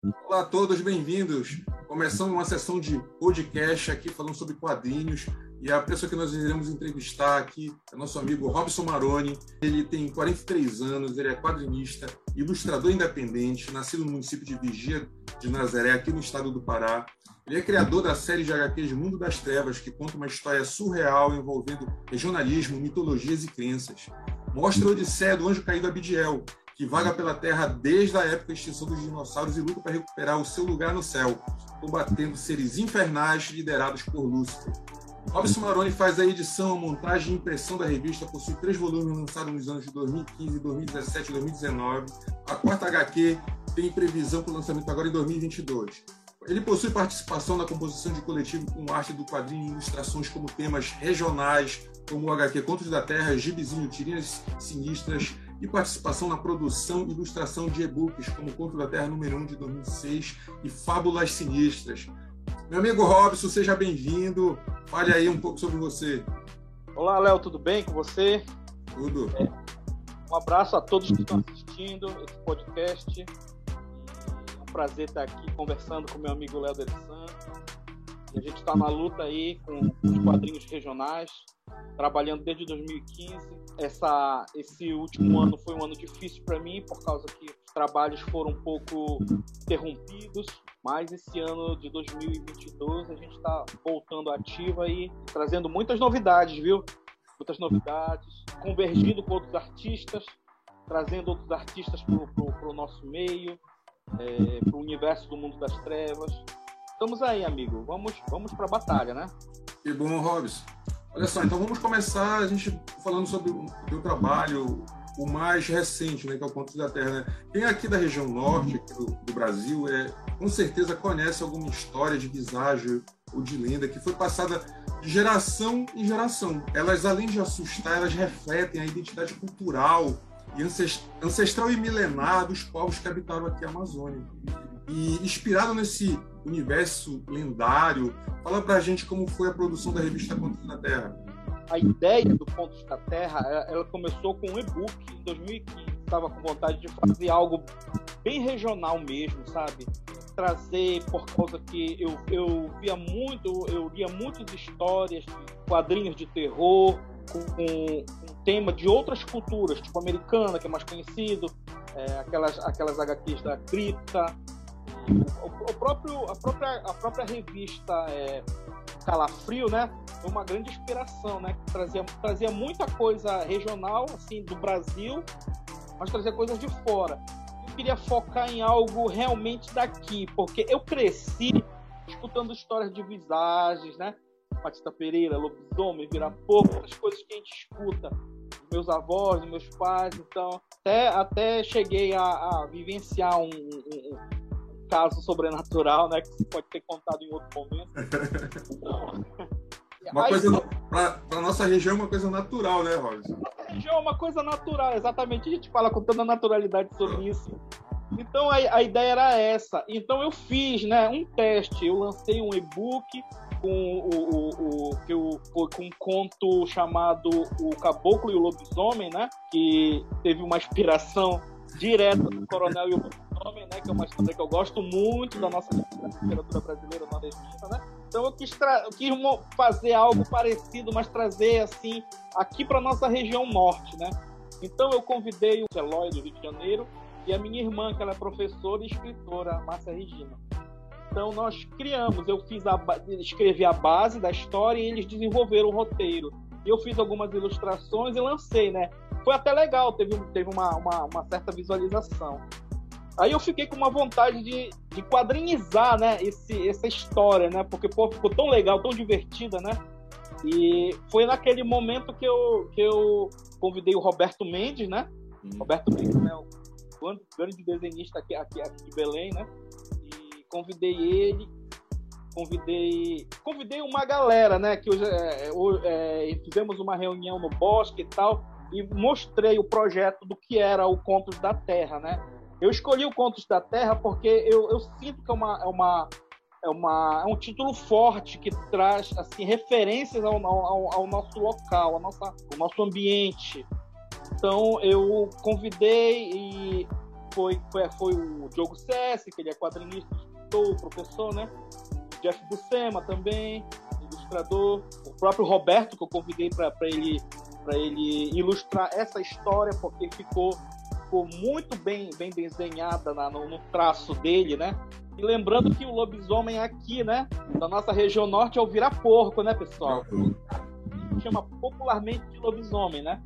Olá a todos, bem-vindos. Começando uma sessão de podcast aqui falando sobre quadrinhos. E a pessoa que nós iremos entrevistar aqui é nosso amigo Robson Maroni. Ele tem 43 anos, ele é quadrinista, ilustrador independente, nascido no município de Vigia de Nazaré, aqui no estado do Pará. Ele é criador da série de HQs Mundo das Trevas, que conta uma história surreal envolvendo regionalismo, mitologias e crenças. Mostra a Odisseia do Anjo Caído Abidiel, que vaga pela Terra desde a época da extinção dos dinossauros e luta para recuperar o seu lugar no céu, combatendo seres infernais liderados por Lúcifer. Robson Maroni faz a edição, a montagem e impressão da revista, possui três volumes lançados nos anos de 2015, 2017 e 2019. A quarta HQ tem previsão para o lançamento agora em 2022. Ele possui participação na composição de coletivo com arte do quadrinho e ilustrações como temas regionais, como o HQ Contos da Terra, Gibizinho, Tirinhas Sinistras, e participação na produção e ilustração de e-books, como Conto da Terra número 1 de 2006 e Fábulas Sinistras. Meu amigo Robson, seja bem-vindo. Fale aí um pouco sobre você. Olá, Léo, tudo bem com você? Tudo. É, um abraço a todos que estão assistindo esse podcast. É um prazer estar aqui conversando com meu amigo Léo Del Santos. A gente está na luta aí com os quadrinhos regionais, trabalhando desde 2015. Essa, esse último ano foi um ano difícil para mim, por causa que os trabalhos foram um pouco interrompidos. Mas esse ano de 2022 a gente está voltando ativa e trazendo muitas novidades, viu? Muitas novidades, convergindo com outros artistas, trazendo outros artistas para o nosso meio, é, para o universo do mundo das trevas. Estamos aí, amigo. Vamos, vamos para a batalha, né? Que bom, Robson. Olha só, então vamos começar a gente falando sobre o teu trabalho, o mais recente, né, que é o Contos da Terra. Né? Quem aqui da região norte do, do, Brasil é, com certeza conhece alguma história de visagem ou de lenda que foi passada de geração em geração. Elas, além de assustar, elas refletem a identidade cultural e ancestral e milenar dos povos que habitaram aqui a Amazônia. E inspirado nesse universo lendário, fala pra gente como foi a produção da revista Contos da Terra. A ideia do Contos da Terra, ela começou com um e-book em 2015. Estava com vontade de fazer algo bem regional mesmo, sabe? Trazer por causa que eu, eu via muito, eu lia muitas histórias, quadrinhos de terror, com, com tema de outras culturas, tipo americana, que é mais conhecido, é, aquelas, aquelas HQs da cripta, o, o, próprio, a, própria, a própria revista é, Calafrio, né? Foi uma grande inspiração, né? Trazia, trazia muita coisa regional, assim, do Brasil, mas trazia coisas de fora. Eu queria focar em algo realmente daqui, porque eu cresci escutando histórias de visagens, né? Patista Pereira, lobisomem, vira-pouco, as coisas que a gente escuta meus avós, meus pais, então até, até cheguei a, a vivenciar um, um, caso sobrenatural, né? Que você pode ter contado em outro momento. Então, uma Aí, coisa para nossa região é uma coisa natural, né, Robson? Nossa região é uma coisa natural, exatamente. A gente fala com toda naturalidade sobre isso. Então a, a ideia era essa. Então eu fiz, né, um teste. Eu lancei um e-book com o, o, o, que eu, com um conto chamado O Caboclo e o Lobisomem, né? Que teve uma inspiração direta do Coronel e o Né? Que é uma história que eu gosto muito da nossa literatura brasileira nordestina, né? Então eu quis, eu quis fazer algo parecido, mas trazer assim aqui para nossa região norte, né? Então eu convidei o Eloy do Rio de Janeiro e a minha irmã, que ela é professora e escritora, Márcia Regina. Então nós criamos, eu fiz a, escrevi a base da história e eles desenvolveram o roteiro. E eu fiz algumas ilustrações e lancei, né? Foi até legal, teve, teve uma, uma, uma certa visualização. Aí eu fiquei com uma vontade de, de quadrinizar, né, esse, essa história, né? Porque pô, ficou tão legal, tão divertida, né? E foi naquele momento que eu, que eu convidei o Roberto Mendes, né? Hum. Roberto Mendes, né? O grande, desenhista aqui, aqui, aqui de Belém, né? E convidei ele, convidei convidei uma galera, né? Que hoje, é, é, é, fizemos uma reunião no bosque e tal e mostrei o projeto do que era o Contos da Terra, né? Eu escolhi o Contos da Terra porque eu, eu sinto que é uma, é uma é, uma, é um título forte que traz assim referências ao, ao, ao nosso local, ao, nossa, ao nosso ambiente. Então eu convidei e foi, foi, foi o Diogo Sessi, que ele é quadrinista, o professor, né? Jeff Buscema também, ilustrador. O próprio Roberto, que eu convidei para ele, ele ilustrar essa história, porque ficou, ficou muito bem, bem desenhada na, no, no traço dele, né? E lembrando que o lobisomem aqui, né, da nossa região norte é o vira-porco, né, pessoal? Chama popularmente de lobisomem, né?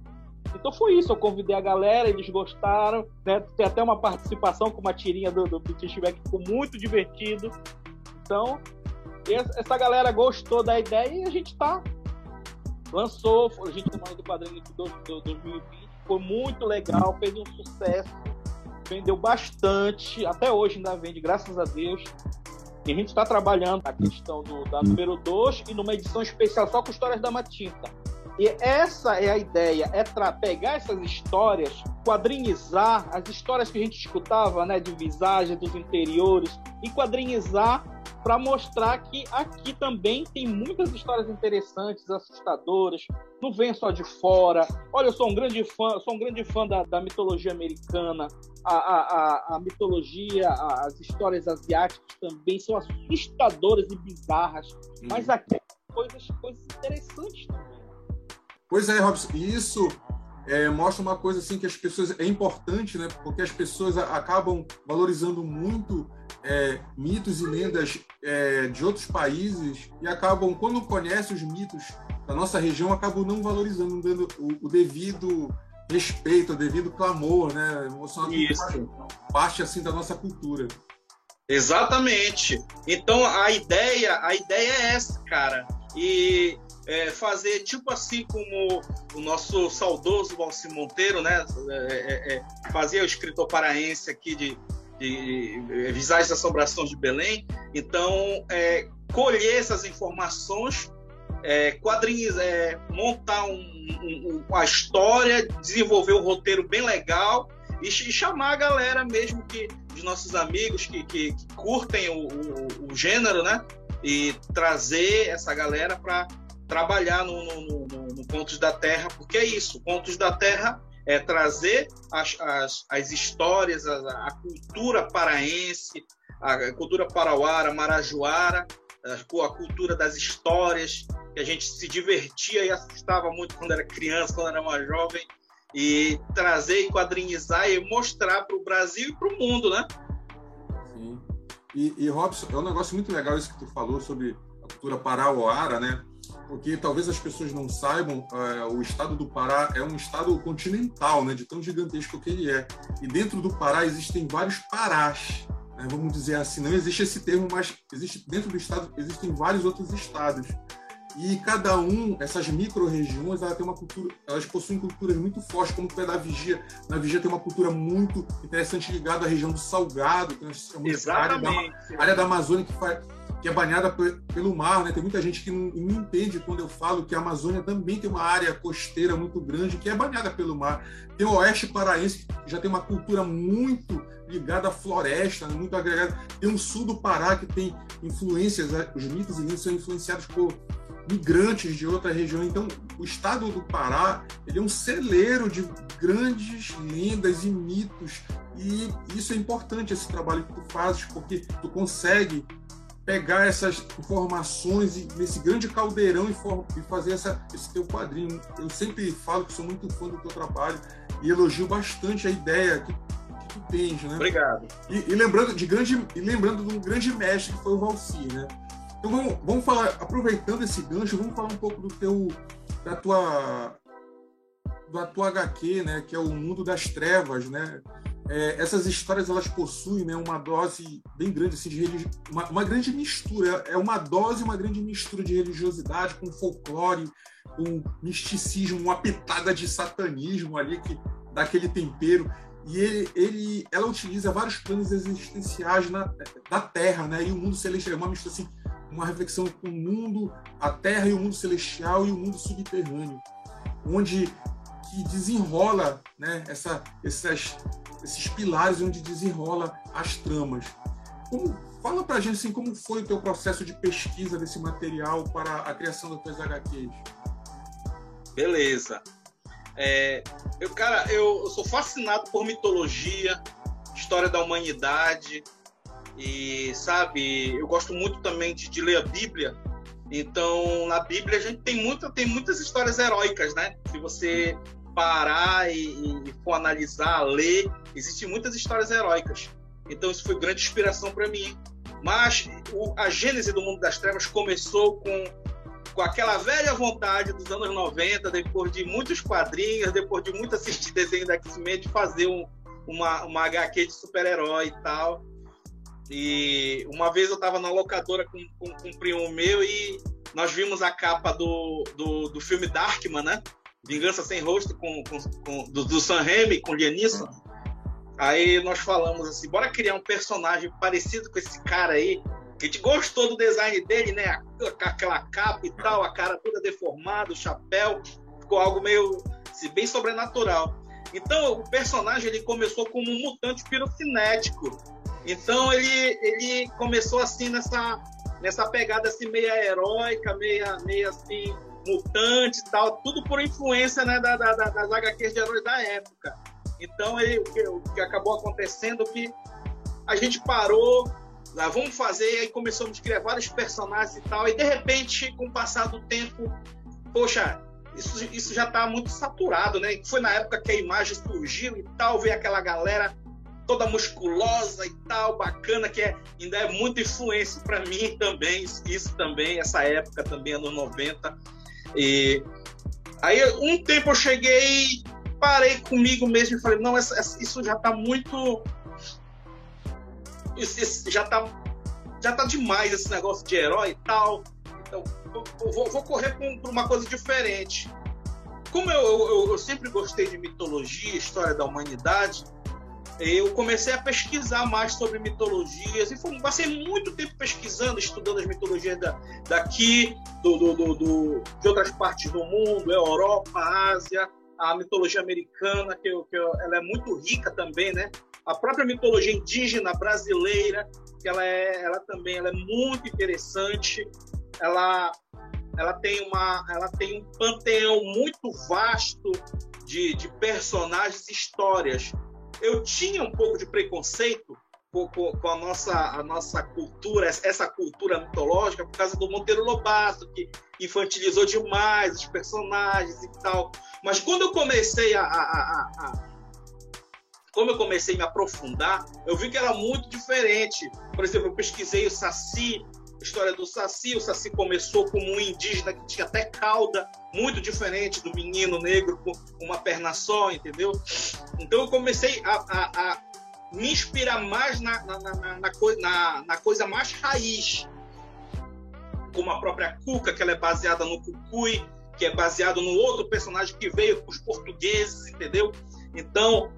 Então foi isso, eu convidei a galera, eles gostaram, né? Tem até uma participação com uma tirinha do, do British Back, ficou muito divertido. Então, essa galera gostou da ideia e a gente tá. Lançou, a gente chamou do quadrinho de 2020, foi muito legal, fez um sucesso, vendeu bastante, até hoje ainda vende, graças a Deus. E a gente está trabalhando a questão do, da número 2 e numa edição especial só com histórias da Matinta. E essa é a ideia, é pegar essas histórias, quadrinizar as histórias que a gente escutava, né, de visagem dos interiores, e quadrinizar para mostrar que aqui também tem muitas histórias interessantes, assustadoras, não vem só de fora. Olha, eu sou um grande fã, sou um grande fã da, da mitologia americana, a, a, a, a mitologia, as histórias asiáticas também são assustadoras e bizarras, uhum. mas aqui coisas, coisas interessantes também. Pois é, Robson, isso é, mostra uma coisa assim que as pessoas é importante, né? Porque as pessoas acabam valorizando muito é, mitos e lendas é, de outros países e acabam, quando conhecem os mitos da nossa região, acabam não valorizando, não dando o, o devido respeito, o devido clamor, né? Emocional Isso. parte assim da nossa cultura. Exatamente. Então a ideia, a ideia é essa, cara. E é, fazer tipo assim como o nosso saudoso Valci Monteiro, né? É, é, é fazia o escritor paraense aqui de, de, de Visagem e Assombrações de Belém. Então, é, colher essas informações, é, é, montar um, um, uma história, desenvolver um roteiro bem legal e, e chamar a galera mesmo que os nossos amigos que, que, que curtem o, o, o, gênero, né? E trazer essa galera para trabalhar no, no, no, no Contos da Terra, porque é isso, Contos da Terra é trazer as, as, as histórias, a, a, cultura paraense, a cultura parauara, marajoara, a, cultura das histórias, que a gente se divertia e assustava muito quando era criança, quando era mais jovem, e trazer e quadrinizar e mostrar para o Brasil e para o mundo, né? Sim. E, e, Robson, é um negócio muito legal isso que tu falou sobre a cultura parauara, né? Porque talvez as pessoas não saibam, é, o estado do Pará é um estado continental, né, de tão gigantesco que ele é. E dentro do Pará existem vários parás, né, vamos dizer assim. Não existe esse termo, mas existe dentro do estado existem vários outros estados. E cada um, essas micro-regiões, ela tem uma cultura, elas possuem culturas muito fortes, como o pé da Vigia. Na Vigia tem uma cultura muito interessante ligada à região do Salgado, que nós chamamos Exatamente. área da, área da Amazônia que faz que é banhada pelo mar, né? Tem muita gente que não, não, entende quando eu falo que a Amazônia também tem uma área costeira muito grande que é banhada pelo mar. Tem o oeste paraense que já tem uma cultura muito ligada à floresta, né? muito agregada. Tem o sul do Pará que tem influências, né? os mitos e lendas são influenciados por migrantes de outra região. Então, o estado do Pará ele é um celeiro de grandes lendas e mitos. E isso é importante, esse trabalho que tu fazes, porque tu consegue pegar essas informações e nesse grande caldeirão e, e fazer essa, esse teu quadrinho. Eu sempre falo que sou muito fã do teu trabalho e elogio bastante a ideia que, que tu tens, né? Obrigado. E, e, lembrando de grande e lembrando de um grande mestre que foi o Valci, né? Então vamos, vamos falar, aproveitando esse gancho, vamos falar um pouco do teu da tua da tua HQ, né, que é o Mundo das Trevas, né? é, essas histórias elas possuem né, uma dose bem grande assim, de religi... uma, uma, grande mistura. É uma dose uma grande mistura de religiosidade com folclore com misticismo uma pitada de satanismo ali que dá aquele tempero. E ele, ele ela utiliza vários planos existenciais na, da Terra né? E o mundo celestial é uma mistura assim uma reflexão com o mundo a Terra e o mundo celestial e o mundo subterrâneo onde que desenrola né, essa, essas, esses pilares onde desenrola as tramas. Como, fala pra gente assim, como foi o teu processo de pesquisa desse material para a criação das tuas HQs. Beleza. É, eu, cara, eu, eu, sou fascinado por mitologia, história da humanidade. E, sabe, eu gosto muito também de, de ler a Bíblia. Então, na Bíblia a gente tem, muita, tem muitas histórias heróicas, né? Se você parar e, e for analisar, ler, existem muitas histórias heróicas. Então, isso foi grande inspiração para mim. Mas o, a gênese do mundo das trevas começou com, com aquela velha vontade dos anos 90, depois de muitos quadrinhos, depois de muito assistir desenho da X-Men, de fazer um, uma, uma HQ de super-herói e tal. E uma vez eu estava na locadora com, com, com, um primo meu e nós vimos a capa do, do, do filme Darkman, né? Vingança Sem Rosto, com, com, com do, do Sam Raimi, com Lianisson. Aí nós falamos assim, bora criar um personagem parecido com esse cara aí. A gente gostou do design dele, né? Aquela capa e tal, a cara toda deformada, o chapéu. Ficou algo meio, assim, bem sobrenatural. Então, o personagem ele começou como um mutante pirocinético. Então, ele, ele começou assim nessa, nessa pegada assim meia heróica, meia, meia assim mutante e tal, tudo por influência né, da, da, das HQs de heróis da época. Então, ele, o, que, o que acabou acontecendo que a gente parou, lá, vamos fazer, e aí começamos a criar vários personagens e tal, e de repente, com o passar do tempo, poxa, isso, isso já está muito saturado, né? Foi na época que a imagem surgiu e tal, veio aquela galera toda musculosa e tal, bacana, que é, ainda é muita influência para mim também, isso também, essa época também, anos 90. E aí, um tempo eu cheguei, parei comigo mesmo e falei: não, essa, essa, isso já está muito. Isso, isso, já está já tá demais esse negócio de herói e tal. Então, vou, vou correr para uma coisa diferente. Como eu, eu, eu sempre gostei de mitologia, história da humanidade, eu comecei a pesquisar mais sobre mitologias e foi, passei muito tempo pesquisando, estudando as mitologias da, daqui, do, do, do, de outras partes do mundo, Europa, Ásia, a mitologia americana, que, que ela é muito rica também, né? A própria mitologia indígena brasileira, que ela, é, ela também ela é muito interessante. Ela, ela, tem uma, ela tem um panteão muito vasto de, de personagens e histórias eu tinha um pouco de preconceito com, com, com, a, nossa, a nossa cultura, essa cultura mitológica, por causa do Monteiro Lobato, que infantilizou demais os personagens e tal. Mas quando eu comecei a, a, a, a como eu comecei a me aprofundar, eu vi que era muito diferente. Por exemplo, eu pesquisei o Saci, história do Saci. O Saci começou como um indígena que tinha até cauda, muito diferente do menino negro com uma perna só, entendeu? Então eu comecei a, a, a me inspirar mais na, na, na, na, coisa mais raiz, como a própria Cuca, que ela é baseada no Cucuy, que é baseado no outro personagem que veio com os portugueses, entendeu? Então,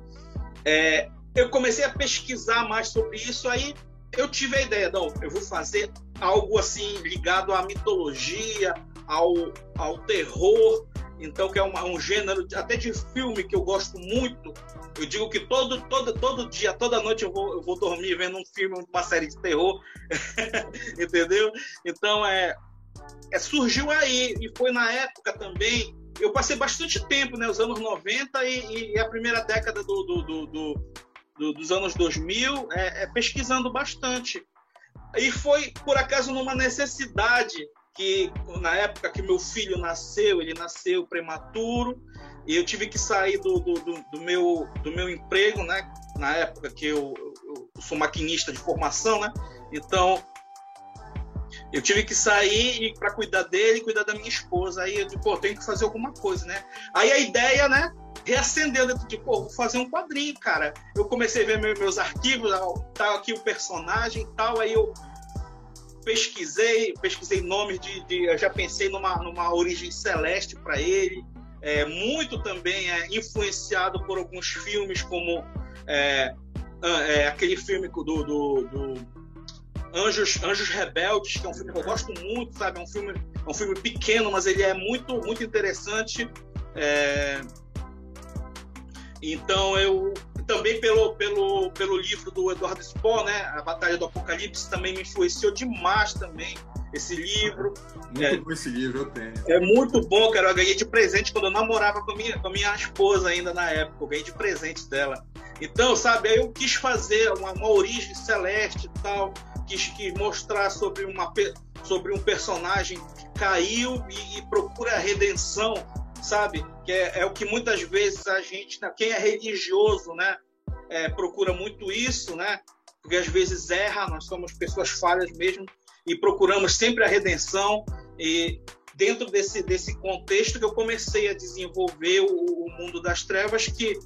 é, eu comecei a pesquisar mais sobre isso, aí eu tive a ideia, não, eu vou fazer algo assim ligado à mitologia, ao, ao terror, então que é um, um gênero até de filme que eu gosto muito. Eu digo que todo, todo, todo dia, toda noite eu vou, eu vou dormir vendo um filme, uma série de terror, entendeu? Então é, é, surgiu aí e foi na época também. Eu passei bastante tempo, né, os anos 90 e, e a primeira década do, do, do, do dos anos 2000, é, é, pesquisando bastante. E foi, por acaso, numa necessidade que, na época que meu filho nasceu, ele nasceu prematuro, e eu tive que sair do, do, do, do meu, do meu emprego, né? Na época que eu, eu, sou maquinista de formação, né? Então, eu tive que sair para cuidar dele, cuidar da minha esposa. Aí eu disse, pô, tenho que fazer alguma coisa, né? Aí a ideia, né? Reacendeu dentro de, pô, vou fazer um quadrinho, cara. Eu comecei a ver meus arquivos, tá aqui o personagem tal, aí eu pesquisei, pesquisei nomes de, de eu já pensei numa, numa origem celeste para ele. É, muito também é influenciado por alguns filmes como é, é, aquele filme do, do, do Anjos, Anjos Rebeldes, que é um filme que eu gosto muito, sabe? É um filme, é um filme pequeno, mas ele é muito, muito interessante. É, então eu também pelo, pelo, pelo livro do Eduardo Spohr, né, A Batalha do Apocalipse, também me influenciou demais também esse livro. Muito é, bom esse livro, eu tenho. É muito bom, cara. Eu ganhei de presente quando eu namorava com a minha, com a minha esposa ainda na época. Eu ganhei de presente dela. Então, sabe, aí eu quis fazer uma, uma origem celeste e tal, quis, quis mostrar sobre, uma, sobre um personagem que caiu e, e procura a redenção, sabe? Que é, é, o que muitas vezes a gente, né, quem é religioso, né, é, procura muito isso, né? Porque às vezes erra, nós somos pessoas falhas mesmo e procuramos sempre a redenção e dentro desse, desse contexto que eu comecei a desenvolver o, o mundo das trevas que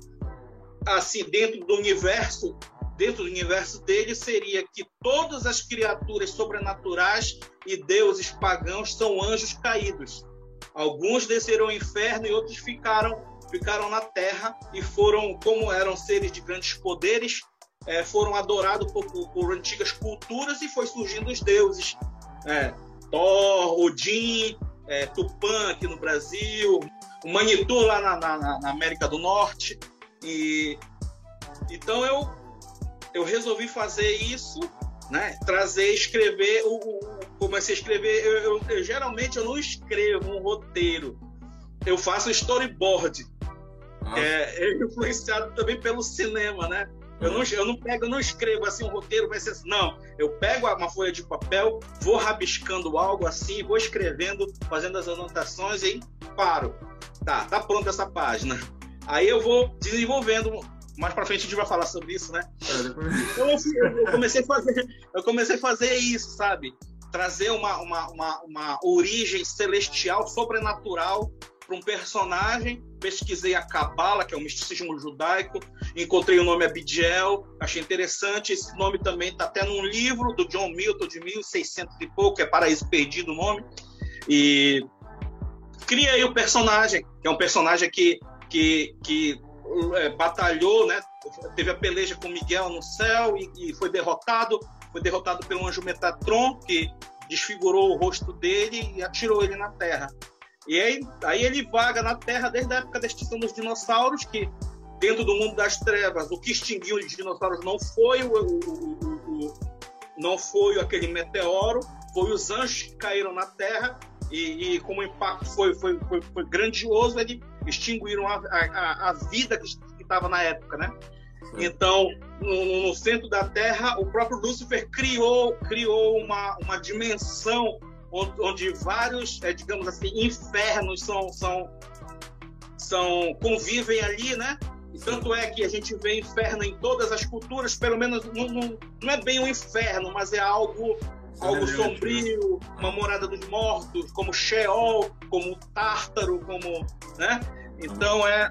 assim dentro do universo dentro do universo dele seria que todas as criaturas sobrenaturais e deuses pagãos são anjos caídos. Alguns desceram ao inferno e outros ficaram ficaram na terra e foram, como eram seres de grandes poderes, é, foram adorados por, por, por, antigas culturas e foi surgindo os deuses. É, Thor, Odin, é, Tupã aqui no Brasil, o Manitou lá na, na, na América do Norte. E então eu eu resolvi fazer isso, né? Trazer, escrever o, o comecei a escrever. Eu, eu, eu, geralmente eu não escrevo um roteiro, eu faço storyboard. Ah. É, é influenciado também pelo cinema, né? Eu não, eu não pego, eu não escrevo assim um roteiro, vai ser assim, não. Eu pego uma folha de papel, vou rabiscando algo assim, vou escrevendo, fazendo as anotações e paro. Tá, tá pronta essa página. Aí eu vou desenvolvendo mais para frente a gente vai falar sobre isso, né? É, então assim, eu comecei a fazer, eu comecei a fazer isso, sabe? Trazer uma, uma, uma, uma origem celestial, sobrenatural para um personagem. Pesquisei a Cabala, que é o misticismo judaico, encontrei o nome Abidiel, achei interessante. Esse nome também está até num livro do John Milton de 1600 e pouco, é Paraíso Perdido o nome. E criei o personagem, que é um personagem que, que, que batalhou, né? Teve a peleja com Miguel no céu e, e, foi derrotado. Foi derrotado pelo anjo Metatron, que desfigurou o rosto dele e atirou ele na terra. E aí, aí ele vaga na terra desde a época da extinção dos dinossauros, que dentro do mundo das trevas, o que extinguiu os dinossauros não foi o, o, o, o não foi aquele meteoro, foi os anjos que caíram na terra e, e como o impacto foi, foi, foi, foi grandioso, ele extinguiram a, a, a vida que estava na época, né? Então, no, no, centro da Terra, o próprio Lúcifer criou, criou uma, uma dimensão onde, onde vários, é, digamos assim, infernos são, são, são convivem ali, né? E tanto é que a gente vê inferno em todas as culturas, pelo menos não, não, não é bem um inferno, mas é algo algo sombrio, uma morada dos mortos, como Sheol, como Tártaro, como, né? Então é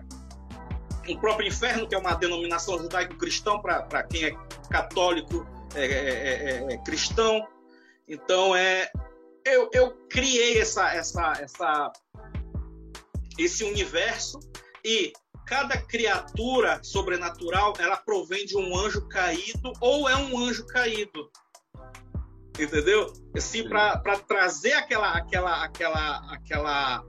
o próprio inferno, que é uma denominação judaico-cristão para quem é católico, é, é, é, é, cristão. Então é eu, eu criei essa, essa, essa, esse universo e cada criatura sobrenatural ela provém de um anjo caído ou é um anjo caído entendeu? Assim, para trazer aquela, aquela, aquela, aquela,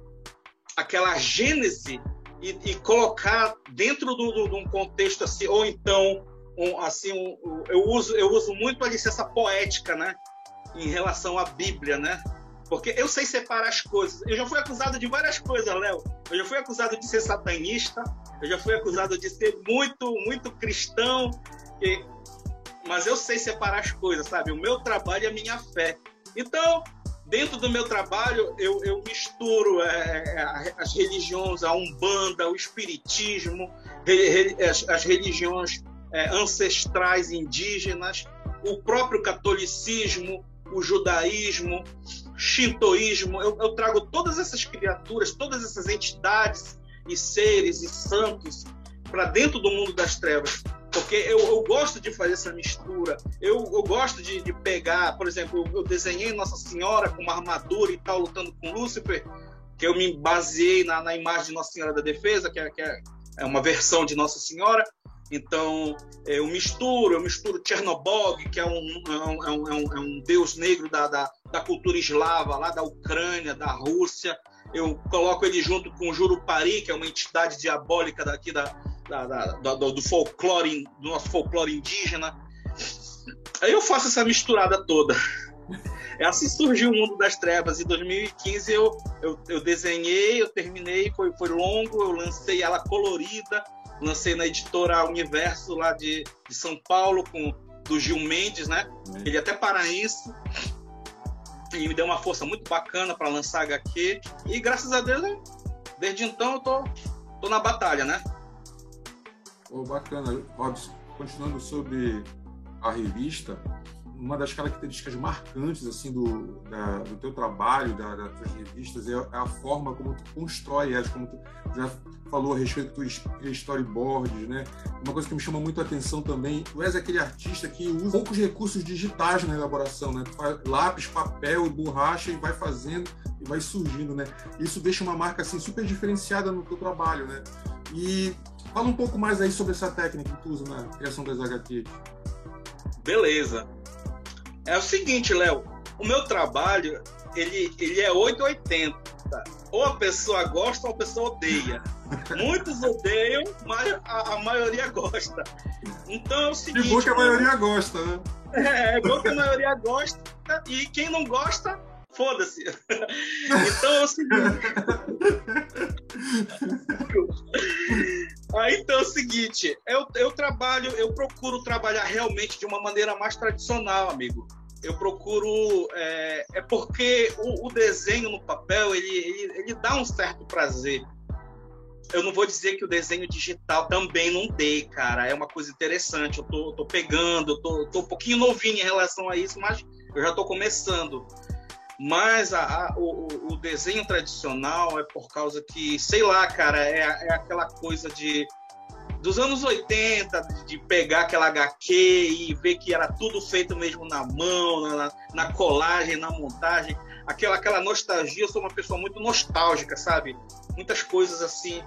aquela gênese e, e colocar dentro de um contexto assim, ou então, um, assim, um, eu uso eu uso muito a licença poética, né, em relação à Bíblia, né? Porque eu sei separar as coisas. Eu já fui acusado de várias coisas, Léo. Eu já fui acusado de ser satanista. Eu já fui acusado de ser muito, muito cristão. E mas eu sei separar as coisas, sabe? O meu trabalho é a minha fé. Então, dentro do meu trabalho, eu, eu misturo é, é as religiões, a Umbanda, o Espiritismo, as, as religiões é, ancestrais indígenas, o próprio catolicismo, o judaísmo, shintoísmo. Eu, eu trago todas essas criaturas, todas essas entidades e seres e santos para dentro do mundo das trevas porque eu, eu, gosto de fazer essa mistura. Eu, eu gosto de, de, pegar, por exemplo, eu, desenhei Nossa Senhora com uma armadura e tal, lutando com Lúcifer, que eu me baseei na, na imagem de Nossa Senhora da Defesa, que é, que é, é uma versão de Nossa Senhora. Então, eu misturo, eu misturo Chernobog, que é um, é um, é um, é um deus negro da, da, da, cultura eslava, lá da Ucrânia, da Rússia. Eu coloco ele junto com Jurupari, que é uma entidade diabólica daqui da, da, da, do, do, folclore, do nosso folclore indígena. Aí eu faço essa misturada toda. É assim surgiu o Mundo das Trevas. Em 2015 eu, eu, eu desenhei, eu terminei, foi, foi longo, eu lancei ela colorida, lancei na editora Universo lá de, de São Paulo, com do Gil Mendes, né? Ele é até paraense. E me deu uma força muito bacana para lançar HQ. E graças a Deus, desde então eu tô, tô na batalha, né? Oh, bacana. Continuando sobre a revista, uma das características marcantes assim do, da, do teu trabalho, da, das tuas revistas, é a forma como tu constrói elas, como tu já falou a respeito dos storyboards, né? Uma coisa que me chama muito a atenção também, tu és aquele artista que usa poucos recursos digitais na elaboração, né? Tu faz lápis, papel, borracha e vai fazendo e vai surgindo, né? Isso deixa uma marca assim super diferenciada no teu trabalho, né? E fala um pouco mais aí sobre essa técnica que tu usa na criação das HQs. Beleza. É o seguinte, Léo, o meu trabalho, ele, ele é 880. Ou a pessoa gosta ou a pessoa odeia. Muitos odeiam, mas a, a maioria gosta. Então é o seguinte. Que bom que a maioria gosta, né? É, é bom que a maioria gosta e quem não gosta, foda-se. Então é o seguinte. Aí então é o seguinte, eu, eu trabalho, eu procuro trabalhar realmente de uma maneira mais tradicional, amigo eu procuro é, é porque o, o, desenho no papel ele, ele, ele, dá um certo prazer. Eu não vou dizer que o desenho digital também não dê, cara. É uma coisa interessante. Eu tô, tô pegando, eu tô, tô um pouquinho novinho em relação a isso, mas eu já tô começando. Mas a, a, o, o, desenho tradicional é por causa que, sei lá, cara, é, é aquela coisa de dos anos 80, de pegar aquela HQ e ver que era tudo feito mesmo na mão, na, na colagem, na montagem, aquela, aquela nostalgia. Eu sou uma pessoa muito nostálgica, sabe? Muitas coisas assim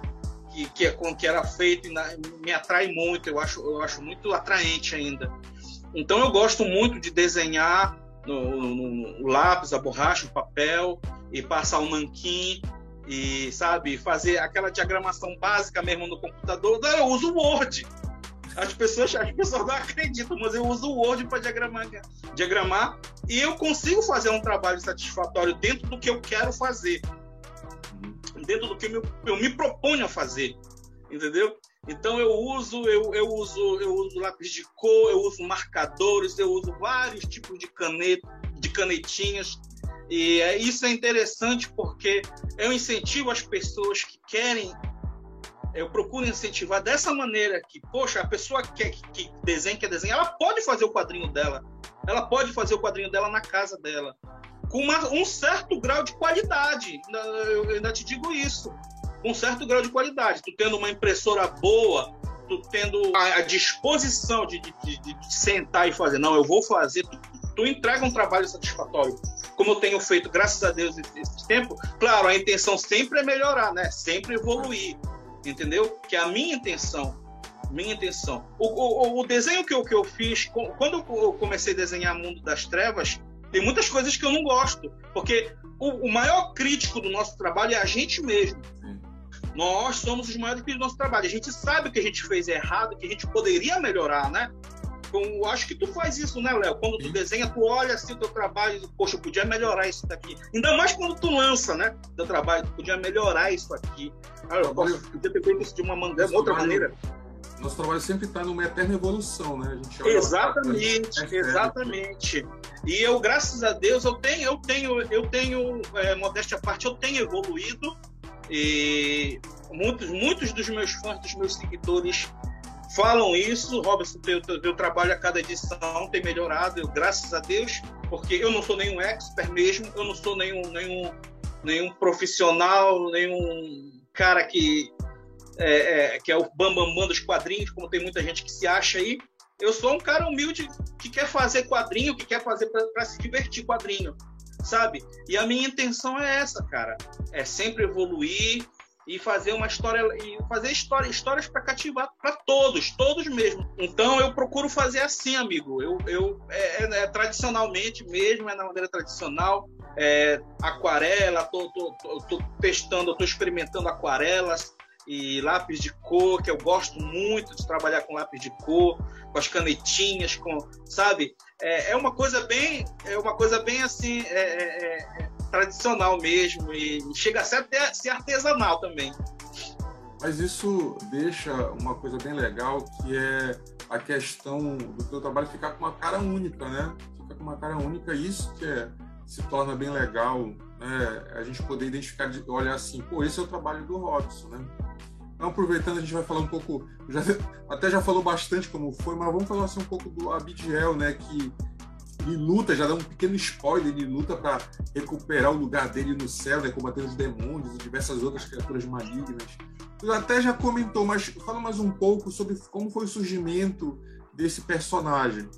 que, que, que era feito me atrai muito, eu acho, eu acho muito atraente ainda. Então eu gosto muito de desenhar no, no, no lápis, a borracha, o papel e passar o nanquim e sabe fazer aquela diagramação básica mesmo no computador. Não, eu uso o Word. As pessoas, as pessoas não acreditam, mas eu uso o Word para diagramar, diagramar e eu consigo fazer um trabalho satisfatório dentro do que eu quero fazer, dentro do que eu, eu me proponho a fazer, entendeu? Então eu uso, eu, eu uso, eu uso lápis de cor, eu uso marcadores, eu uso vários tipos de caneta, de canetinhas. E é, isso é interessante porque eu incentivo as pessoas que querem, eu procuro incentivar dessa maneira que, poxa, a pessoa que, que, que desenha, quer desenhar, ela pode fazer o quadrinho dela, ela pode fazer o quadrinho dela na casa dela, com uma, um certo grau de qualidade. Eu ainda te digo isso, com certo grau de qualidade. Tu tendo uma impressora boa, tu tendo a, a disposição de, de, de, de, sentar e fazer, não, eu vou fazer, tu, tu entrega um trabalho satisfatório como eu tenho feito, graças a Deus, esse tempo, claro, a intenção sempre é melhorar, né? Sempre evoluir, entendeu? Que é a minha intenção. Minha intenção. O, o, o desenho que eu, que eu fiz, quando eu comecei a desenhar Mundo das Trevas, tem muitas coisas que eu não gosto, porque o, o maior crítico do nosso trabalho é a gente mesmo. Nós somos os maiores críticos do nosso trabalho. A gente sabe o que a gente fez errado, que a gente poderia melhorar, né? eu acho que tu faz isso, né, Léo? Quando tu Sim. desenha, tu olha assim o teu trabalho e poxa, eu podia melhorar isso daqui. Ainda mais quando tu lança, né? Teu trabalho, tu podia melhorar isso aqui. Ah, eu posso, ter feito isso de uma maneira, outra trabalho, maneira. Nosso trabalho sempre está numa eterna evolução, né? exatamente, exatamente. E eu, graças a Deus, eu tenho, eu tenho, eu tenho, é, modéstia à parte, eu tenho evoluído. E muitos, muitos dos meus fãs, dos meus seguidores, falam isso. Robson, teu, teu, teu, trabalho a cada edição tem melhorado, eu, graças a Deus, porque eu não sou nenhum expert mesmo, eu não sou nenhum, nenhum, nenhum profissional, nenhum cara que é, é, que é o bambambam bam, dos quadrinhos, como tem muita gente que se acha aí. Eu sou um cara humilde que quer fazer quadrinho, que quer fazer para se divertir quadrinho, sabe? E a minha intenção é essa, cara. É sempre evoluir, e fazer uma história e fazer história, histórias para cativar para todos, todos mesmo. Então eu procuro fazer assim, amigo. Eu, eu é, é, é tradicionalmente mesmo, é na maneira tradicional. É, aquarela, tô, tô, tô, tô testando, tô experimentando aquarelas e lápis de cor, que eu gosto muito de trabalhar com lápis de cor, com as canetinhas, com, sabe? É, é uma coisa bem, é uma coisa bem assim, é, é, é tradicional mesmo e chega a ser até ser artesanal também. Mas isso deixa uma coisa bem legal, que é a questão do teu trabalho ficar com uma cara única, né? Fica com uma cara única, isso que é, se torna bem legal, né? A gente poder identificar, olhar assim, pô, esse é o trabalho do Robson, né? Então, aproveitando, a gente vai falar um pouco, já, até já falou bastante como foi, mas vamos falar assim, um pouco do Abidiel, né? Que ele luta, já dá um pequeno spoiler, ele luta para recuperar o lugar dele no céu, né? Combatendo os demônios e diversas outras criaturas malignas. Tu até já comentou, mas fala mais um pouco sobre como foi o surgimento desse personagem.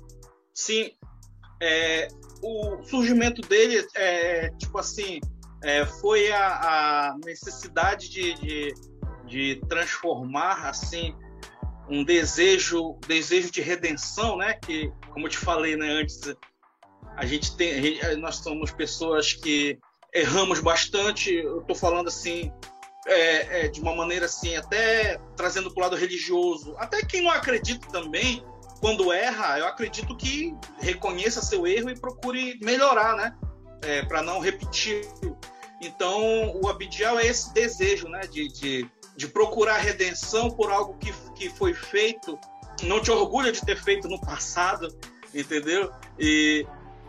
Sim, é, o surgimento dele, é, tipo assim, é, foi a, a necessidade de, de de transformar assim um desejo desejo de redenção né? Que como eu te falei né antes a gente tem nós somos pessoas que erramos bastante. Eu estou falando assim é, é, de uma maneira assim até trazendo para o lado religioso. Até quem não acredita também quando erra eu acredito que reconheça seu erro e procure melhorar né? É, para não repetir. Então o Abidial é esse desejo né de, de de procurar redenção por algo que, que foi feito, não te orgulha de ter feito no passado, entendeu? E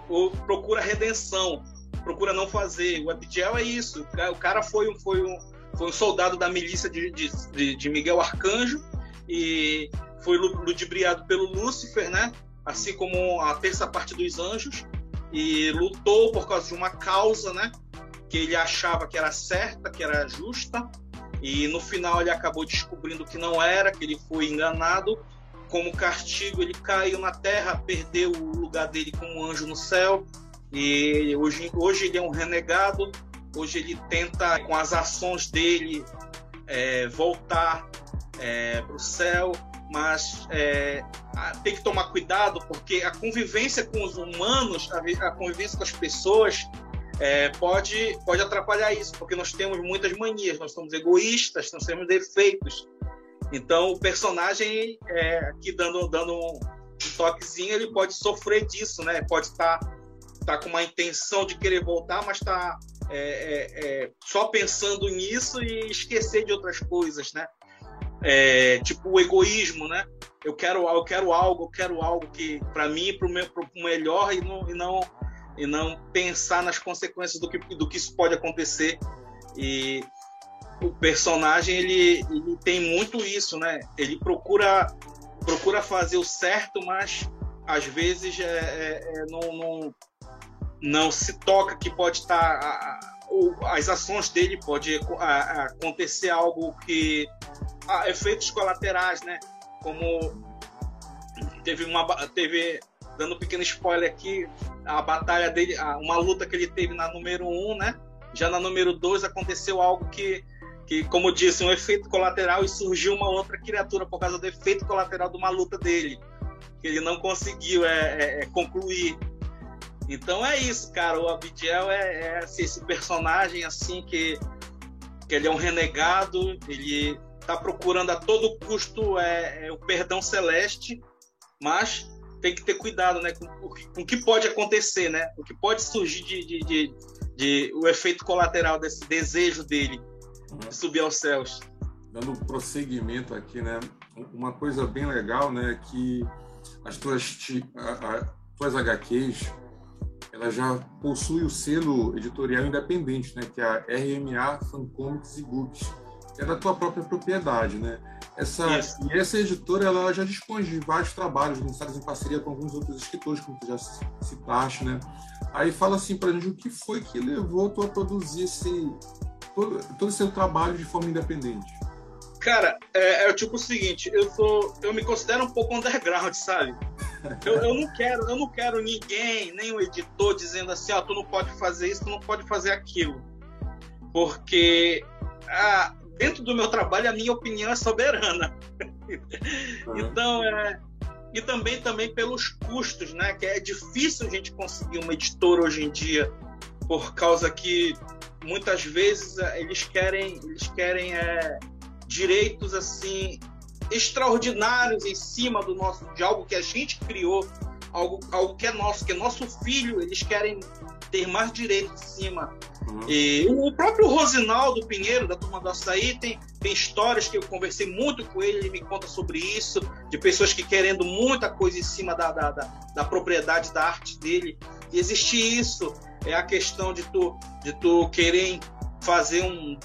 ou procura redenção, procura não fazer. O Abidiel é isso. O cara foi um, foi um, foi um soldado da milícia de, de, de Miguel Arcanjo e foi ludibriado pelo Lúcifer, né? Assim como a terça parte dos anjos e lutou por causa de uma causa, né? Que ele achava que era certa, que era justa, e no final ele acabou descobrindo que não era, que ele foi enganado. Como castigo, ele caiu na terra, perdeu o lugar dele como anjo no céu. E hoje, hoje ele é um renegado. Hoje ele tenta, com as ações dele, é, voltar é, para o céu. Mas é, tem que tomar cuidado, porque a convivência com os humanos, a, a convivência com as pessoas, é, pode, pode atrapalhar isso, porque nós temos muitas manias, nós somos egoístas, nós temos defeitos. Então, o personagem, é, aqui dando, dando um toquezinho, ele pode sofrer disso, né? Pode estar tá, tá com uma intenção de querer voltar, mas está é, é, é, só pensando nisso e esquecer de outras coisas, né? É, tipo o egoísmo, né? Eu quero, eu quero algo, eu quero algo que para mim, para o melhor e não, e não e não pensar nas consequências do que, do que isso pode acontecer. E o personagem ele, ele tem muito isso, né? Ele procura procura fazer o certo, mas às vezes é, é, é não, não, não, se toca que pode estar tá, as ações dele pode acontecer algo que efeitos colaterais, né? Como teve uma teve dando um pequeno spoiler aqui, a batalha dele, uma luta que ele teve na número 1, um, né? Já na número 2 aconteceu algo que, que, como disse, um efeito colateral e surgiu uma outra criatura por causa do efeito colateral de uma luta dele, que ele não conseguiu é, é, é concluir. Então é isso, cara. O Abidiel é, é assim, esse personagem assim que, que ele é um renegado, ele está procurando a todo custo é, é, o perdão celeste, mas tem que ter cuidado, né, com, com o que pode acontecer, né, o que pode surgir de, de, de, de o efeito colateral desse desejo dele de subir aos céus. Dando prosseguimento aqui, né, uma coisa bem legal, né, que as tuas, a, a, tuas HQs, ela já possui o selo editorial independente, né, que é a RMA Fan Comics e Books é da tua própria propriedade, né? Essa, e essa editora ela já dispõe de vários trabalhos lançados em parceria com alguns outros escritores, como tu já citaste, né? Aí fala assim pra gente o que foi que levou tu a produzir esse, todo, todo esse seu trabalho de forma independente. Cara, é, é tipo o seguinte, eu sou, eu me considero um pouco underground, sabe? Eu, eu, não quero, eu não quero ninguém, nem o editor dizendo assim, ó, oh, tu não pode fazer isso, tu não pode fazer aquilo, porque ah, dentro do meu trabalho, a minha opinião é soberana. Uhum. então, é, e também, também pelos custos, né? Que é difícil a gente conseguir uma editora hoje em dia, por causa que muitas vezes é, eles querem, eles querem é, direitos assim extraordinários em cima do nosso de algo que a gente criou, algo, algo que é nosso, que é nosso filho. Eles querem ter mais direito em cima. Uhum. E o próprio Rosinaldo Pinheiro, da Turma do Açaí, tem, tem histórias que eu conversei muito com ele, ele me conta sobre isso, de pessoas que querendo muita coisa em cima da, da, da, da propriedade da arte dele. E existe isso, é a questão de tu, de tu querer fazer um.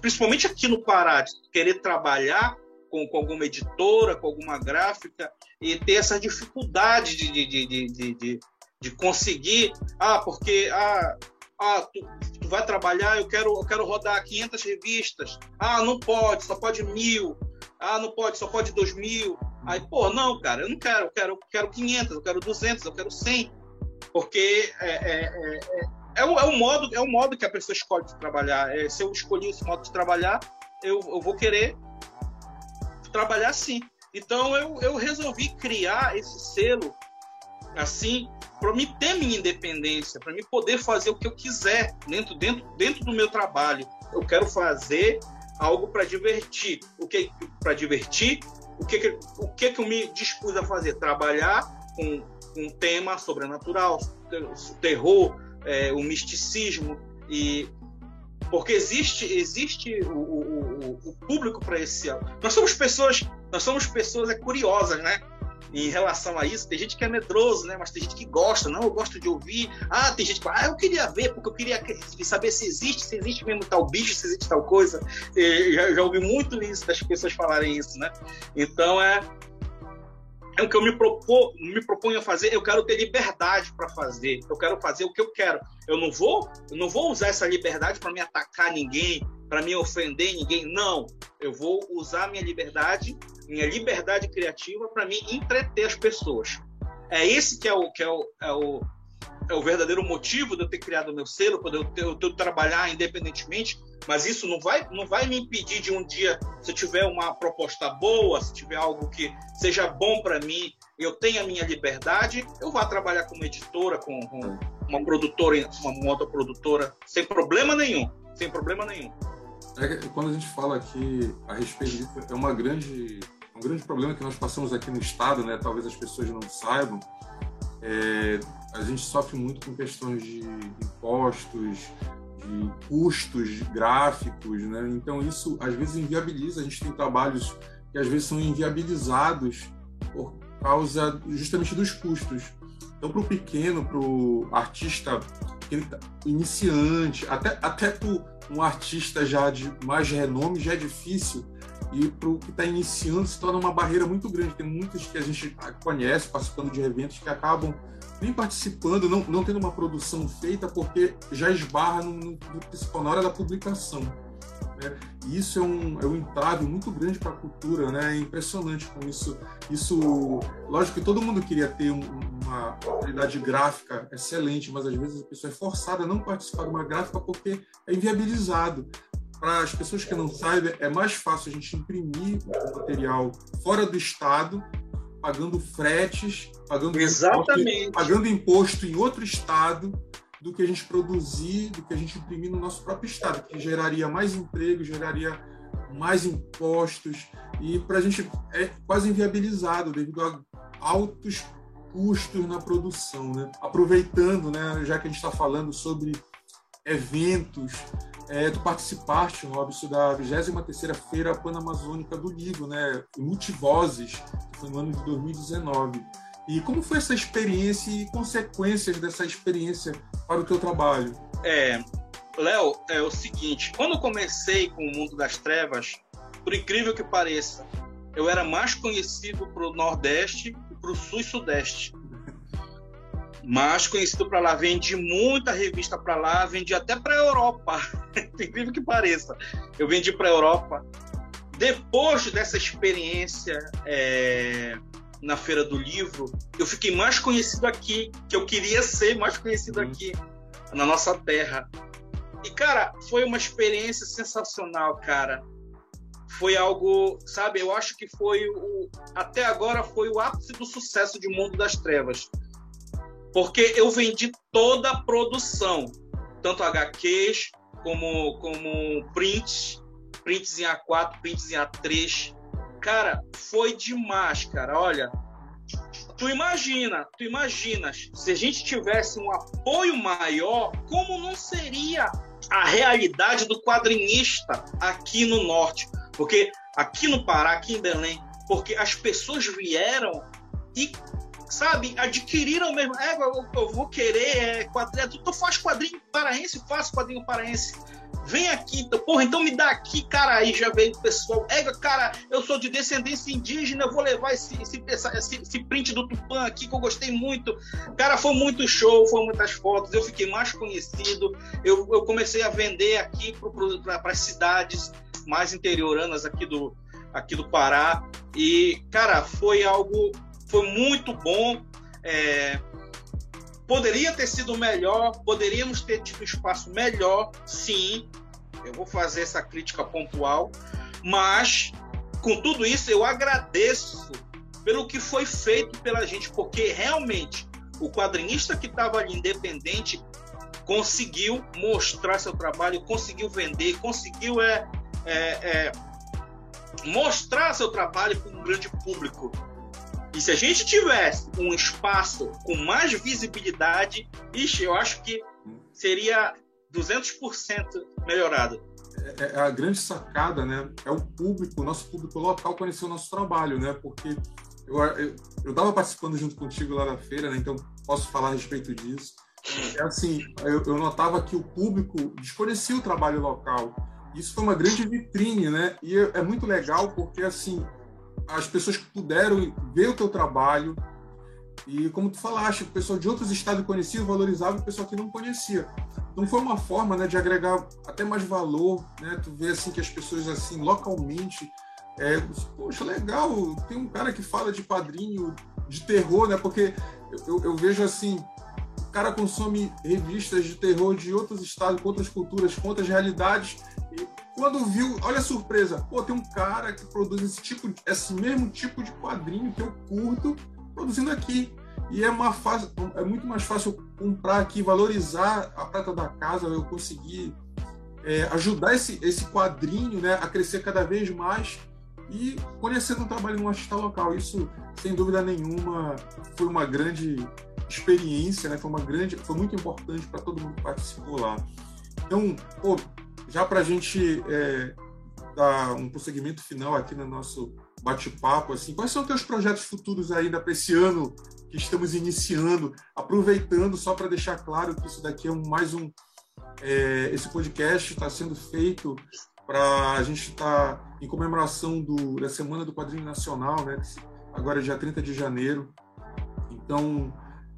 Principalmente aqui no Pará, de querer trabalhar com, com, alguma editora, com alguma gráfica, e ter essa dificuldade de, de, de, de, de, de conseguir. Ah, porque ah, ah, tu, tu, vai trabalhar, eu quero, eu quero rodar 500 revistas. Ah, não pode, só pode mil. Ah, não pode, só pode dois mil. Aí, pô, não, cara, eu não quero, eu quero, eu quero 500, eu quero 200, eu quero 100. Porque é, é, é, é, é, o, é, o, modo, é o modo que a pessoa escolhe de trabalhar. É, se eu escolhi esse modo de trabalhar, eu, eu vou querer trabalhar assim. Então eu, eu resolvi criar esse selo assim para me ter minha independência, para me poder fazer o que eu quiser dentro, dentro, dentro do meu trabalho. Eu quero fazer algo para divertir. O que para divertir? O que, o que que eu me dispus a fazer? Trabalhar com um tema sobrenatural, terror, é, o misticismo e porque existe existe o, o, o público para esse nós somos pessoas nós somos pessoas é curiosas né em relação a isso. Tem gente que é medroso, né? Mas tem gente que gosta. Não, eu gosto de ouvir. Ah, tem gente que ah, eu queria ver, porque eu queria saber se existe, se existe mesmo tal bicho, se existe tal coisa. já, já ouvi muito isso das pessoas falarem isso, né? Então é, é o que eu me, propor, me proponho a fazer. Eu quero ter liberdade para fazer. Eu quero fazer o que eu quero. Eu não vou, eu não vou usar essa liberdade para me atacar ninguém, para me ofender ninguém. Não. Eu vou usar minha liberdade, minha liberdade criativa para me entreter as pessoas. É esse que é o que é o, é o, é o verdadeiro motivo de eu ter criado o meu selo, para eu, eu, trabalhar independentemente mas isso não vai, não vai me impedir de um dia, se tiver uma proposta boa, se tiver algo que seja bom para mim, eu tenha a minha liberdade, eu vá trabalhar como editora, com, com uma produtora, uma moto produtora, sem problema nenhum, sem problema nenhum. É, quando a gente fala aqui a respeito disso, é uma grande, um grande problema que nós passamos aqui no estado, né? Talvez as pessoas não saibam. É, a gente sofre muito com questões de impostos, de custos gráficos, né? Então isso às vezes inviabiliza. A gente tem trabalhos que às vezes são inviabilizados por causa justamente dos custos. Então para o pequeno, para o artista tá iniciante, até até para um artista já de mais renome já é difícil e para o que está iniciando se torna uma barreira muito grande. Tem muitos que a gente conhece participando de eventos que acabam nem participando, não, não tendo uma produção feita, porque já esbarra no, no, no na hora da publicação. Né? E isso é um, é um entrave muito grande para a cultura, né? É impressionante com isso. Isso, lógico que todo mundo queria ter um, uma qualidade gráfica excelente, mas às vezes a pessoa é forçada a não participar de uma gráfica porque é inviabilizado. Para as pessoas que não sabem, é mais fácil a gente imprimir o material fora do estado pagando fretes, pagando Exatamente. Imposto, pagando imposto em outro estado do que a gente produzir, do que a gente imprimir no nosso próprio estado, que geraria mais emprego, geraria mais impostos e para a gente é quase inviabilizado devido a altos custos na produção, né? Aproveitando, né, já que a gente está falando sobre eventos, é, tu participaste, Robson, da 23ª Feira Panamazônica do Livro, né? Multivozes, que foi no ano de 2019. E como foi essa experiência e consequências dessa experiência para o teu trabalho? É, Léo, é o seguinte, quando eu comecei com o Mundo das Trevas, por incrível que pareça, eu era mais conhecido para o Nordeste e para o Sul e Sudeste mais conhecido para lá. Vendi muita revista para lá, vendi até para a Europa, incrível que pareça. Eu vendi para a Europa. Depois dessa experiência é, na Feira do Livro, eu fiquei mais conhecido aqui, que eu queria ser mais conhecido uhum. aqui, na nossa terra. E, cara, foi uma experiência sensacional, cara. Foi algo, sabe, eu acho que foi o. Até agora foi o ápice do sucesso de Mundo das Trevas porque eu vendi toda a produção, tanto HQs como, como prints, prints em A4, prints em A3. Cara, foi demais, cara. Olha, tu imagina, tu imaginas, se a gente tivesse um apoio maior, como não seria a realidade do quadrinista aqui no norte? Porque aqui no Pará, aqui em Belém, porque as pessoas vieram e sabe, adquiriram mesmo. É, eu, eu vou querer é, quadrinho. Tu, faz quadrinho paraense? Faço quadrinho paraense. Vem aqui, então, porra, então me dá aqui, cara. Aí já veio o pessoal. É, cara, eu sou de descendência indígena, eu vou levar esse, esse, esse, esse print do Tupã aqui que eu gostei muito. Cara, foi muito show, foi muitas fotos, eu fiquei mais conhecido. Eu, eu comecei a vender aqui para as cidades mais interioranas aqui do, aqui do Pará. E, cara, foi algo foi muito bom. É, poderia ter sido melhor, poderíamos ter tido um espaço melhor, sim. Eu vou fazer essa crítica pontual, mas com tudo isso eu agradeço pelo que foi feito pela gente, porque realmente o quadrinista que estava ali independente conseguiu mostrar seu trabalho, conseguiu vender, conseguiu é, é, é mostrar seu trabalho para um grande público. E se a gente tivesse um espaço com mais visibilidade, ixi, eu acho que seria 200% melhorado. É, é, a grande sacada, né? É o público, o nosso público local conhecer o nosso trabalho, né? Porque eu, eu, estava participando junto contigo lá na feira, né? Então posso falar a respeito disso. É assim, eu, eu notava que o público desconhecia o trabalho local. Isso foi uma grande vitrine, né? E é, é muito legal porque, assim, as pessoas que puderam ver o teu trabalho e como tu falaste, o pessoal de outros estados conheciam, valorizava o pessoal que não conhecia. Então foi uma forma, né, de agregar até mais valor, né? Tu vê assim que as pessoas assim localmente, é, poxa, legal, tem um cara que fala de quadrinho de terror, né? Porque eu, eu vejo assim, o cara consome revistas de terror de outros estados, com outras culturas, com outras realidades e quando viu, olha a surpresa, pô, tem um cara que produz esse tipo, esse mesmo tipo de quadrinho que eu curto, produzindo aqui. E é, uma fácil, é muito mais fácil comprar aqui, valorizar a prata da casa, eu conseguir é, ajudar esse, esse quadrinho né, a crescer cada vez mais e conhecendo o trabalho no artista local. Isso, sem dúvida nenhuma, foi uma grande experiência, né? foi, uma grande, foi muito importante para todo mundo que participou lá. Então, pô, já para a gente é, dar um prosseguimento final aqui no nosso bate-papo, assim, quais são os teus projetos futuros ainda para esse ano que estamos iniciando, aproveitando só para deixar claro que isso daqui é um, mais um é, esse podcast está sendo feito para a gente estar tá em comemoração do, da Semana do Quadrinho Nacional, né? Agora é dia 30 de janeiro. Então,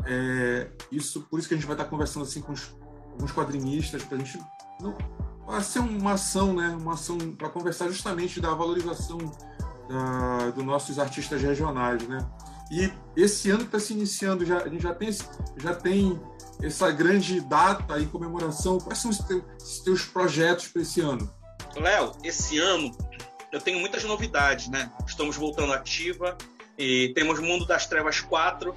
é, isso, por isso que a gente vai estar tá conversando assim com os, alguns quadrinistas, para a gente não, vai ser uma ação, né? Uma ação para conversar justamente da valorização da, dos nossos artistas regionais, né? E esse ano está se iniciando, já, a gente já tem, já tem essa grande data em comemoração. Quais são os teus, os teus projetos para esse ano? Léo, esse ano eu tenho muitas novidades, né? Estamos voltando ativa e temos Mundo das Trevas 4,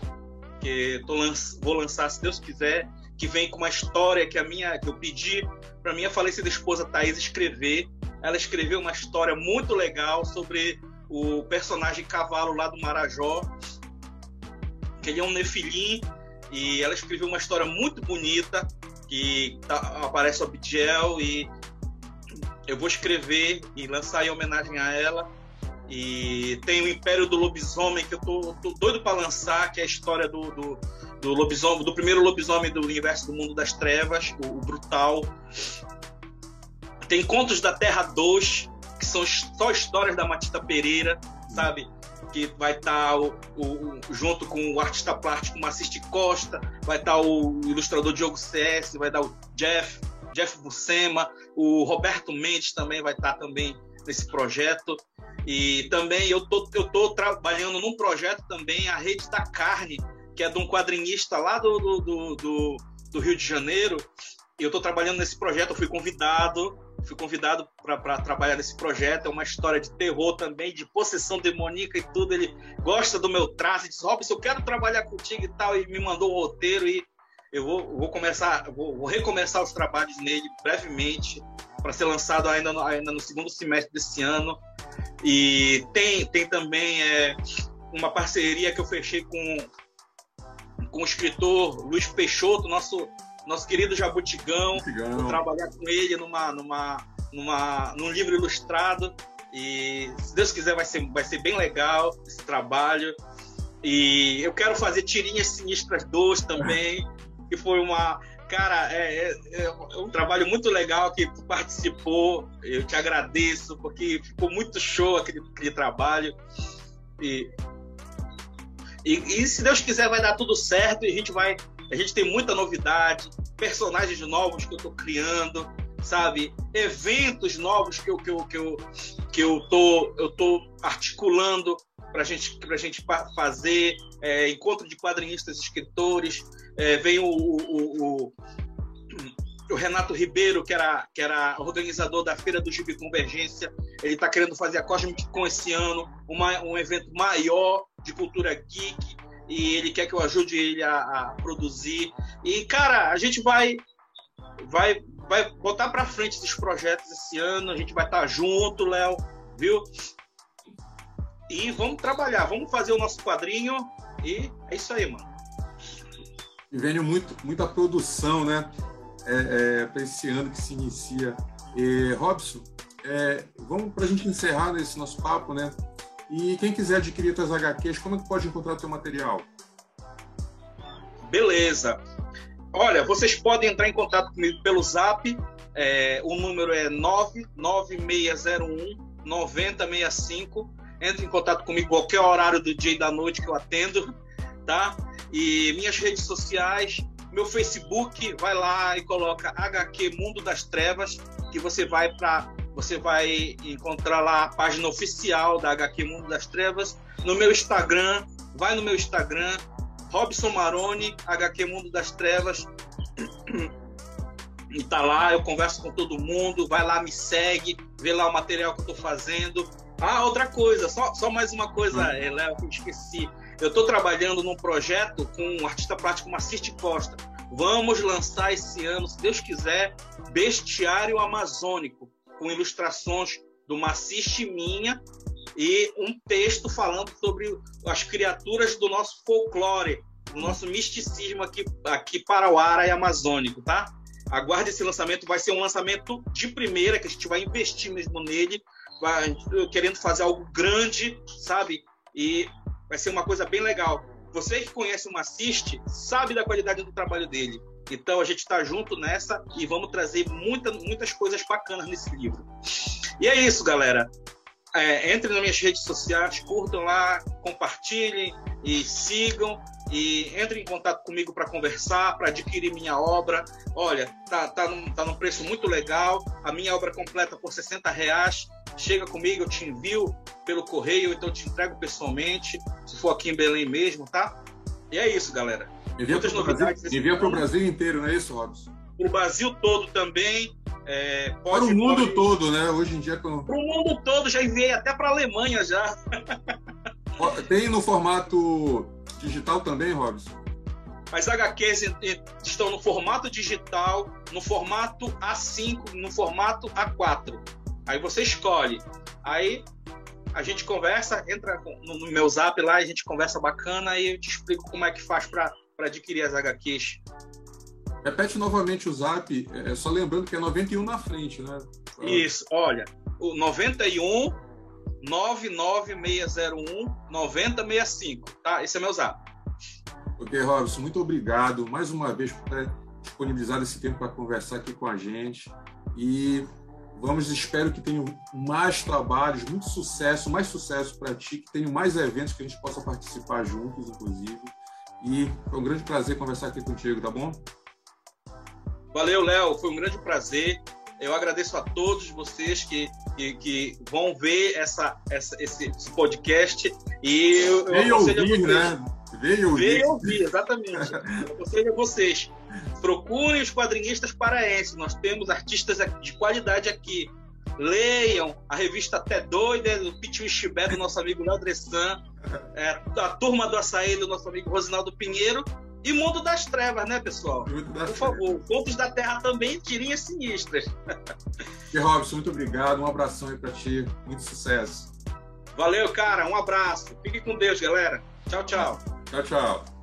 que tô, vou lançar, se Deus quiser, que vem com uma história que a minha que eu pedi para minha falecida esposa Thaís escrever. Ela escreveu uma história muito legal sobre o personagem cavalo lá do Marajó, que ele é um nefilim e ela escreveu uma história muito bonita que tá, aparece o Abdiel e eu vou escrever e lançar em homenagem a ela. E tem o Império do Lobisomem que eu tô, tô doido para lançar, que é a história do, do do lobisomem, do primeiro lobisomem do universo do mundo das trevas, o, o Brutal. Tem Contos da Terra 2, que são só histórias da Matita Pereira, sabe? Que vai estar tá o, o, junto com o artista plástico Maciste Costa, vai estar tá o ilustrador Diogo CS, vai dar o Jeff, Jeff Bucema, o Roberto Mendes também vai estar tá também nesse projeto. E também eu tô, eu tô trabalhando num projeto também, a Rede da Carne, que é de um quadrinista lá do, do, do, do, Rio de Janeiro. E eu estou trabalhando nesse projeto, eu fui convidado, fui convidado para trabalhar nesse projeto. É uma história de terror também, de possessão demoníaca e tudo. Ele gosta do meu traço diz: Robson, eu quero trabalhar contigo e tal. E me mandou o roteiro e eu vou, vou começar, vou, vou, recomeçar os trabalhos nele brevemente para ser lançado ainda no, ainda no segundo semestre desse ano. E tem, tem também é, uma parceria que eu fechei com, com o escritor Luiz Peixoto, nosso, nosso querido Jabutigão. Vou trabalhar com ele numa, numa, numa, num livro ilustrado. E se Deus quiser, vai ser, vai ser bem legal esse trabalho. E eu quero fazer Tirinhas Sinistras 2 também, que foi uma. Cara, é, é, é, um trabalho muito legal que tu participou. Eu te agradeço, porque ficou muito show aquele, aquele trabalho. E, e, e, se Deus quiser, vai dar tudo certo e a gente vai. A gente tem muita novidade, personagens novos que eu estou criando, sabe? Eventos novos que eu, que eu, que eu, que eu, tô, eu tô articulando para gente, a gente fazer é, encontro de quadrinistas escritores. É, vem o, o, o, o, Renato Ribeiro, que era, que era organizador da Feira do Gibi Convergência. Ele está querendo fazer a Cosmic Con esse ano, uma, um evento maior de cultura geek. E ele quer que eu ajude ele a, a produzir. E, cara, a gente vai vai vai botar para frente esses projetos esse ano. A gente vai estar tá junto, Léo, viu? E vamos trabalhar, vamos fazer o nosso quadrinho e é isso aí, mano. E vem muito, muita produção, né? É, é, para esse ano que se inicia. E, Robson, é, vamos para a gente encerrar nesse nosso papo, né? E quem quiser adquirir tuas HQs, como é que pode encontrar o teu material? Beleza. Olha, vocês podem entrar em contato comigo pelo Zap. É, o número é 99601 9065 entre em contato comigo qualquer horário do dia e da noite que eu atendo, tá? E minhas redes sociais, meu Facebook, vai lá e coloca HQ Mundo das Trevas, que você vai para você vai encontrar lá a página oficial da HQ Mundo das Trevas. No meu Instagram, vai no meu Instagram, Robson Maroni, HQ Mundo das Trevas. E tá lá, eu converso com todo mundo, vai lá, me segue, vê lá o material que eu tô fazendo. Ah, outra coisa, só, só mais uma coisa, hum. Léo, que eu esqueci. Eu estou trabalhando num projeto com o artista plástico Maciste Costa. Vamos lançar esse ano, se Deus quiser, Bestiário Amazônico, com ilustrações do Maciste Minha e um texto falando sobre as criaturas do nosso folclore, do nosso misticismo aqui, aqui para o Ara e amazônico, tá? Aguarde esse lançamento, vai ser um lançamento de primeira, que a gente vai investir mesmo nele, querendo fazer algo grande, sabe? E vai ser uma coisa bem legal. Você que conhece o Maciste sabe da qualidade do trabalho dele. Então a gente está junto nessa e vamos trazer muita, muitas coisas bacanas nesse livro. E é isso, galera. É, entrem nas minhas redes sociais, curtam lá, compartilhem e sigam e entre em contato comigo para conversar, para adquirir minha obra. Olha, tá, tá, num, tá num preço muito legal. A minha obra completa por 60 reais chega comigo, eu te envio pelo correio, então eu te entrego pessoalmente, se for aqui em Belém mesmo, tá? E é isso, galera. Envia. Brasil, para o Brasil inteiro, não é isso, Robson? Para o Brasil todo também. É, pode, para o mundo pode... todo, né? Hoje em dia. Para o mundo todo, já enviei até para a Alemanha já. Tem no formato digital também, Robson? As HQs estão no formato digital, no formato A5, no formato A4. Aí você escolhe. Aí a gente conversa, entra no meu zap lá, a gente conversa bacana e eu te explico como é que faz para adquirir as HQs. Repete novamente o zap, é, só lembrando que é 91 na frente, né? Isso, olha, o 91 99601 9065, tá? Esse é meu zap. Ok, Robson, muito obrigado mais uma vez por ter disponibilizado esse tempo para conversar aqui com a gente. E Vamos, espero que tenham mais trabalhos, muito sucesso, mais sucesso para ti, que tenham mais eventos que a gente possa participar juntos, inclusive. E foi um grande prazer conversar aqui contigo, tá bom? Valeu, Léo, foi um grande prazer. Eu agradeço a todos vocês que, que, que vão ver essa, essa, esse, esse podcast. E eu, eu aconselho ouvir, a vocês. Né? Veio ouvir. Veio ouvir, exatamente. eu aconselho a vocês Procurem os quadrinistas paraenses. Nós temos artistas de qualidade aqui. Leiam a revista Até Doida, do Pitch Chibé, do nosso amigo Léo Dressan. É, a Turma do Açaí, do nosso amigo Rosinaldo Pinheiro. E Mundo das Trevas, né, pessoal? Por favor, Contos da Terra também, tirinhas sinistras. E Robson, muito obrigado. Um abração aí para ti. Muito sucesso. Valeu, cara. Um abraço. Fique com Deus, galera. Tchau, tchau. Tchau, tchau.